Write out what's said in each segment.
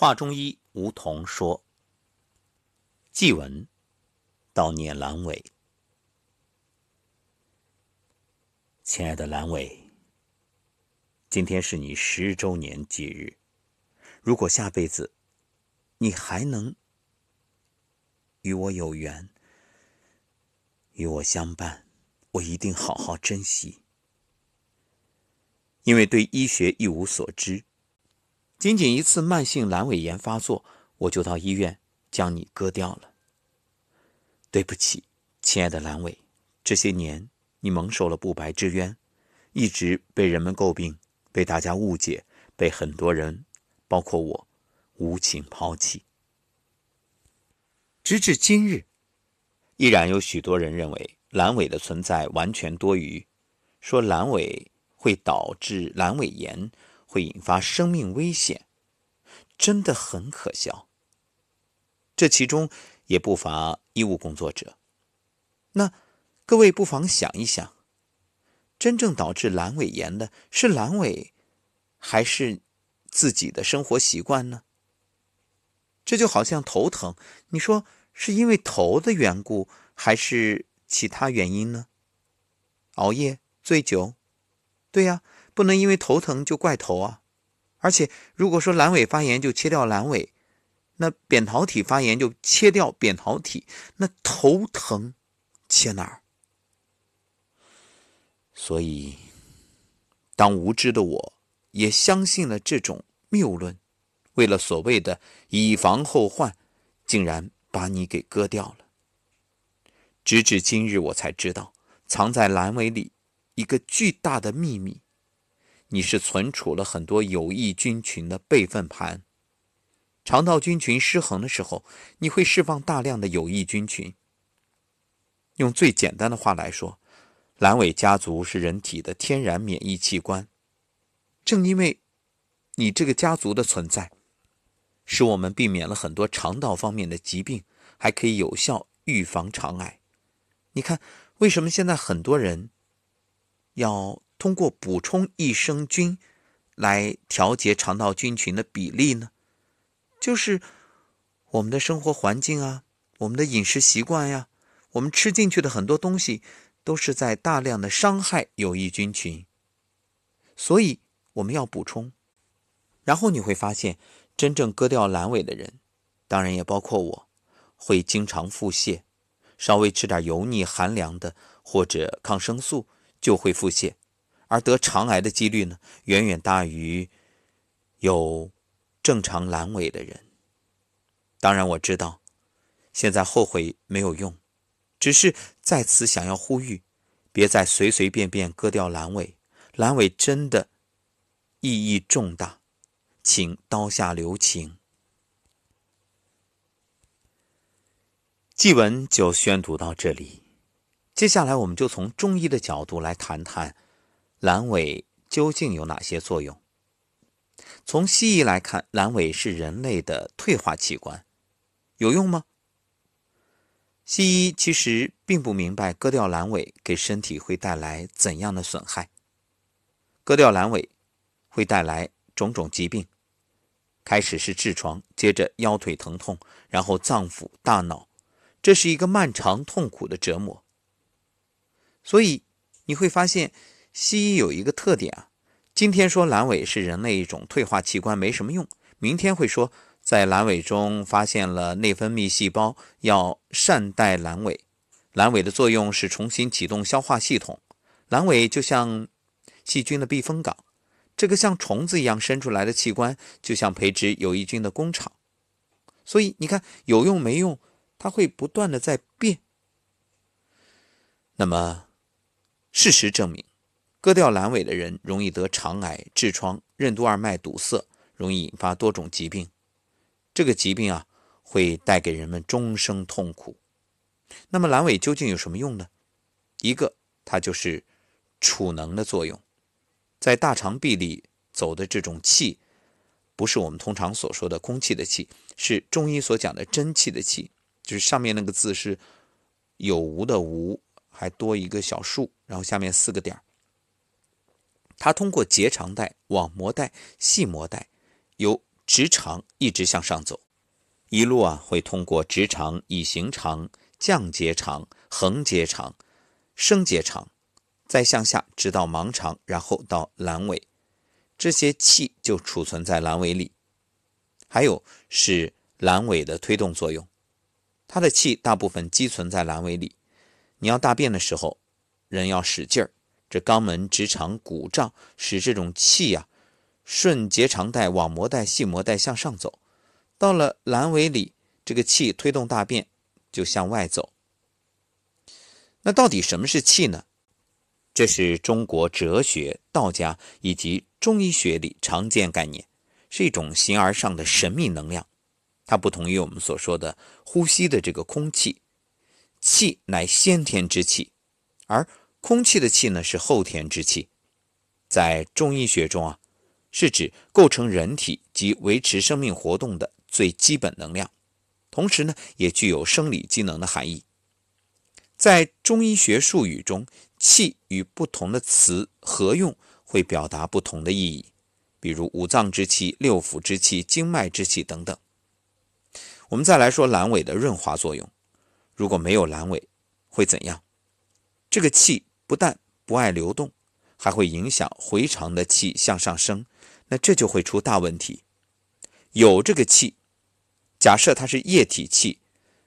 华中医吴桐说：“祭文悼念阑尾，亲爱的阑尾，今天是你十周年忌日。如果下辈子你还能与我有缘，与我相伴，我一定好好珍惜。因为对医学一无所知。”仅仅一次慢性阑尾炎发作，我就到医院将你割掉了。对不起，亲爱的阑尾，这些年你蒙受了不白之冤，一直被人们诟病，被大家误解，被很多人，包括我，无情抛弃。直至今日，依然有许多人认为阑尾的存在完全多余，说阑尾会导致阑尾炎。会引发生命危险，真的很可笑。这其中也不乏医务工作者。那各位不妨想一想，真正导致阑尾炎的是阑尾，还是自己的生活习惯呢？这就好像头疼，你说是因为头的缘故，还是其他原因呢？熬夜、醉酒，对呀。不能因为头疼就怪头啊！而且如果说阑尾发炎就切掉阑尾，那扁桃体发炎就切掉扁桃体，那头疼切哪儿？所以，当无知的我也相信了这种谬论，为了所谓的以防后患，竟然把你给割掉了。直至今日，我才知道藏在阑尾里一个巨大的秘密。你是存储了很多有益菌群的备份盘。肠道菌群失衡的时候，你会释放大量的有益菌群。用最简单的话来说，阑尾家族是人体的天然免疫器官。正因为你这个家族的存在，使我们避免了很多肠道方面的疾病，还可以有效预防肠癌。你看，为什么现在很多人要？通过补充益生菌来调节肠道菌群的比例呢，就是我们的生活环境啊，我们的饮食习惯呀，我们吃进去的很多东西都是在大量的伤害有益菌群，所以我们要补充。然后你会发现，真正割掉阑尾的人，当然也包括我，会经常腹泻，稍微吃点油腻寒凉的或者抗生素就会腹泻。而得肠癌的几率呢，远远大于有正常阑尾的人。当然，我知道现在后悔没有用，只是在此想要呼吁，别再随随便便割掉阑尾。阑尾真的意义重大，请刀下留情。祭文就宣读到这里，接下来我们就从中医的角度来谈谈。阑尾究竟有哪些作用？从西医来看，阑尾是人类的退化器官，有用吗？西医其实并不明白割掉阑尾给身体会带来怎样的损害。割掉阑尾会带来种种疾病，开始是痔疮，接着腰腿疼痛，然后脏腑、大脑，这是一个漫长痛苦的折磨。所以你会发现。西医有一个特点啊，今天说阑尾是人类一种退化器官，没什么用；明天会说在阑尾中发现了内分泌细胞，要善待阑尾。阑尾的作用是重新启动消化系统。阑尾就像细菌的避风港，这个像虫子一样伸出来的器官，就像培植有益菌的工厂。所以你看，有用没用，它会不断的在变。那么，事实证明。割掉阑尾的人容易得肠癌、痔疮、任督二脉堵塞，容易引发多种疾病。这个疾病啊，会带给人们终生痛苦。那么阑尾究竟有什么用呢？一个，它就是储能的作用。在大肠壁里走的这种气，不是我们通常所说的空气的气，是中医所讲的真气的气，就是上面那个字是有无的无，还多一个小数，然后下面四个点儿它通过结肠带、网膜带、细膜带，由直肠一直向上走，一路啊会通过直肠、乙型肠、降结肠、横结肠、升结肠，再向下直到盲肠，然后到阑尾，这些气就储存在阑尾里。还有是阑尾的推动作用，它的气大部分积存在阑尾里。你要大便的时候，人要使劲儿，这肛门、直肠鼓胀，使这种气呀。顺结肠带、网膜带、细膜带向上走，到了阑尾里，这个气推动大便就向外走。那到底什么是气呢？这是中国哲学、道家以及中医学里常见概念，是一种形而上的神秘能量。它不同于我们所说的呼吸的这个空气，气乃先天之气，而空气的气呢是后天之气。在中医学中啊。是指构成人体及维持生命活动的最基本能量，同时呢，也具有生理机能的含义。在中医学术语中，气与不同的词合用会表达不同的意义，比如五脏之气、六腑之气、经脉之气等等。我们再来说阑尾的润滑作用，如果没有阑尾，会怎样？这个气不但不爱流动，还会影响回肠的气向上升。那这就会出大问题。有这个气，假设它是液体气，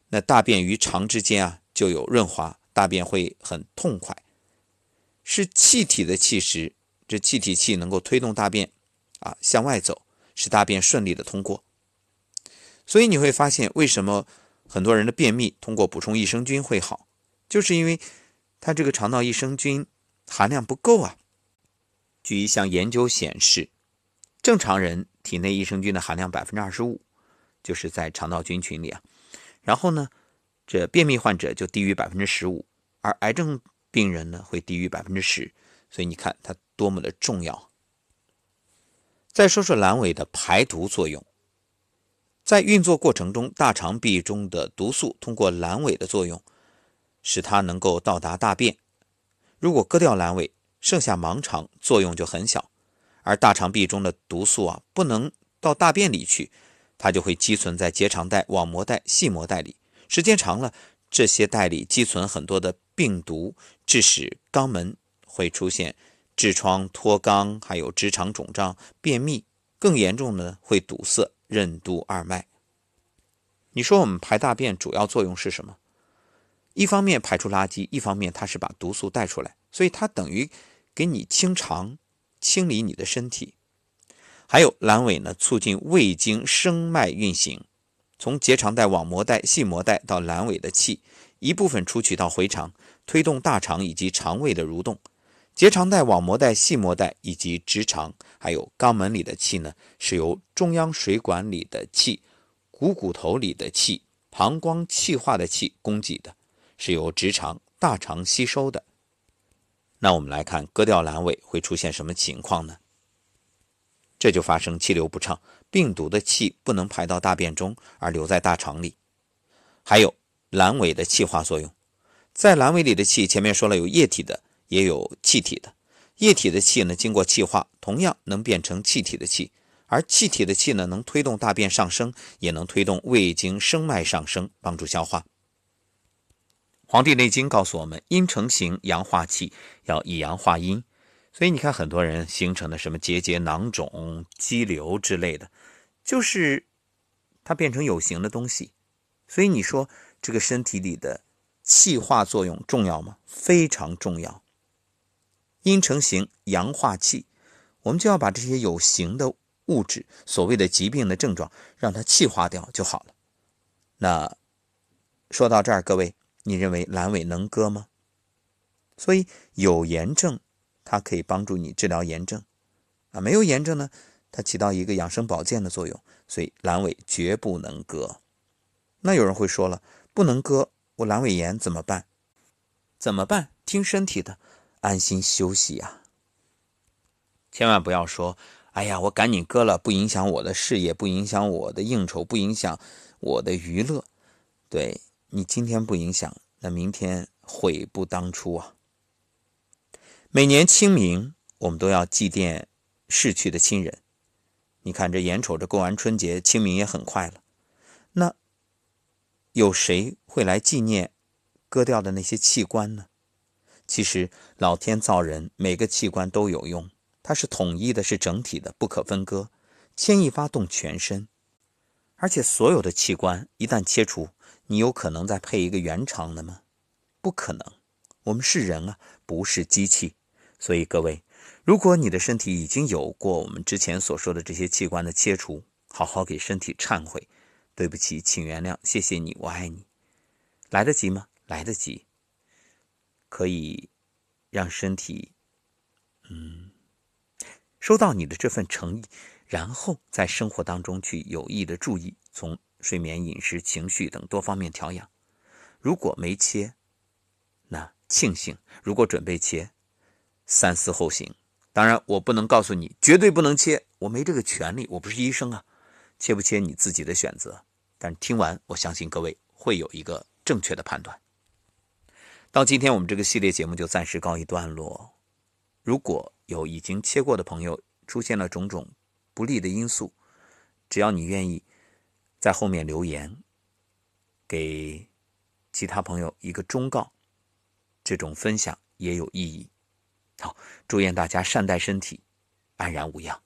那大便与肠之间啊就有润滑，大便会很痛快。是气体的气时，这气体气能够推动大便啊向外走，使大便顺利的通过。所以你会发现，为什么很多人的便秘通过补充益生菌会好，就是因为它这个肠道益生菌含量不够啊。据一项研究显示。正常人体内益生菌的含量百分之二十五，就是在肠道菌群里啊。然后呢，这便秘患者就低于百分之十五，而癌症病人呢会低于百分之十。所以你看它多么的重要。再说说阑尾的排毒作用，在运作过程中，大肠壁中的毒素通过阑尾的作用，使它能够到达大便。如果割掉阑尾，剩下盲肠，作用就很小。而大肠壁中的毒素啊，不能到大便里去，它就会积存在结肠带、网膜带、细膜带里。时间长了，这些带里积存很多的病毒，致使肛门会出现痔疮、脱肛，还有直肠肿胀、便秘。更严重的会堵塞任督二脉。你说我们排大便主要作用是什么？一方面排出垃圾，一方面它是把毒素带出来，所以它等于给你清肠。清理你的身体，还有阑尾呢，促进胃经生脉运行，从结肠带、网膜带、细膜带到阑尾的气，一部分出去到回肠，推动大肠以及肠胃的蠕动。结肠带、网膜带、细膜带以及直肠，还有肛门里的气呢，是由中央水管里的气、股骨头里的气、膀胱气化的气供给的，是由直肠、大肠吸收的。那我们来看，割掉阑尾会出现什么情况呢？这就发生气流不畅，病毒的气不能排到大便中，而留在大肠里。还有阑尾的气化作用，在阑尾里的气，前面说了有液体的，也有气体的。液体的气呢，经过气化，同样能变成气体的气，而气体的气呢，能推动大便上升，也能推动胃经生脉上升，帮助消化。《黄帝内经》告诉我们，阴成形，阳化气，要以阳化阴。所以你看，很多人形成的什么结节、囊肿、肌瘤之类的，就是它变成有形的东西。所以你说这个身体里的气化作用重要吗？非常重要。阴成形，阳化气，我们就要把这些有形的物质，所谓的疾病的症状，让它气化掉就好了。那说到这儿，各位。你认为阑尾能割吗？所以有炎症，它可以帮助你治疗炎症啊；没有炎症呢，它起到一个养生保健的作用。所以阑尾绝不能割。那有人会说了，不能割，我阑尾炎怎么办？怎么办？听身体的，安心休息呀。千万不要说，哎呀，我赶紧割了，不影响我的事业，不影响我的应酬，不影响我的娱乐，对。你今天不影响，那明天悔不当初啊！每年清明，我们都要祭奠逝去的亲人。你看，这眼瞅着过完春节，清明也很快了，那有谁会来纪念割掉的那些器官呢？其实，老天造人，每个器官都有用，它是统一的，是整体的，不可分割，牵一发动全身。而且，所有的器官一旦切除，你有可能再配一个原厂的吗？不可能。我们是人啊，不是机器。所以，各位。如果你的身体已经有过我们之前所说的这些器官的切除，好好给身体忏悔，对不起，请原谅，谢谢你，我爱你，来得及吗？来得及，可以让身体，嗯，收到你的这份诚意，然后在生活当中去有意的注意，从睡眠、饮食、情绪等多方面调养。如果没切，那庆幸；如果准备切，三思后行。当然，我不能告诉你绝对不能切，我没这个权利，我不是医生啊。切不切你自己的选择。但听完，我相信各位会有一个正确的判断。到今天，我们这个系列节目就暂时告一段落。如果有已经切过的朋友出现了种种不利的因素，只要你愿意在后面留言，给其他朋友一个忠告，这种分享也有意义。好，祝愿大家善待身体，安然无恙。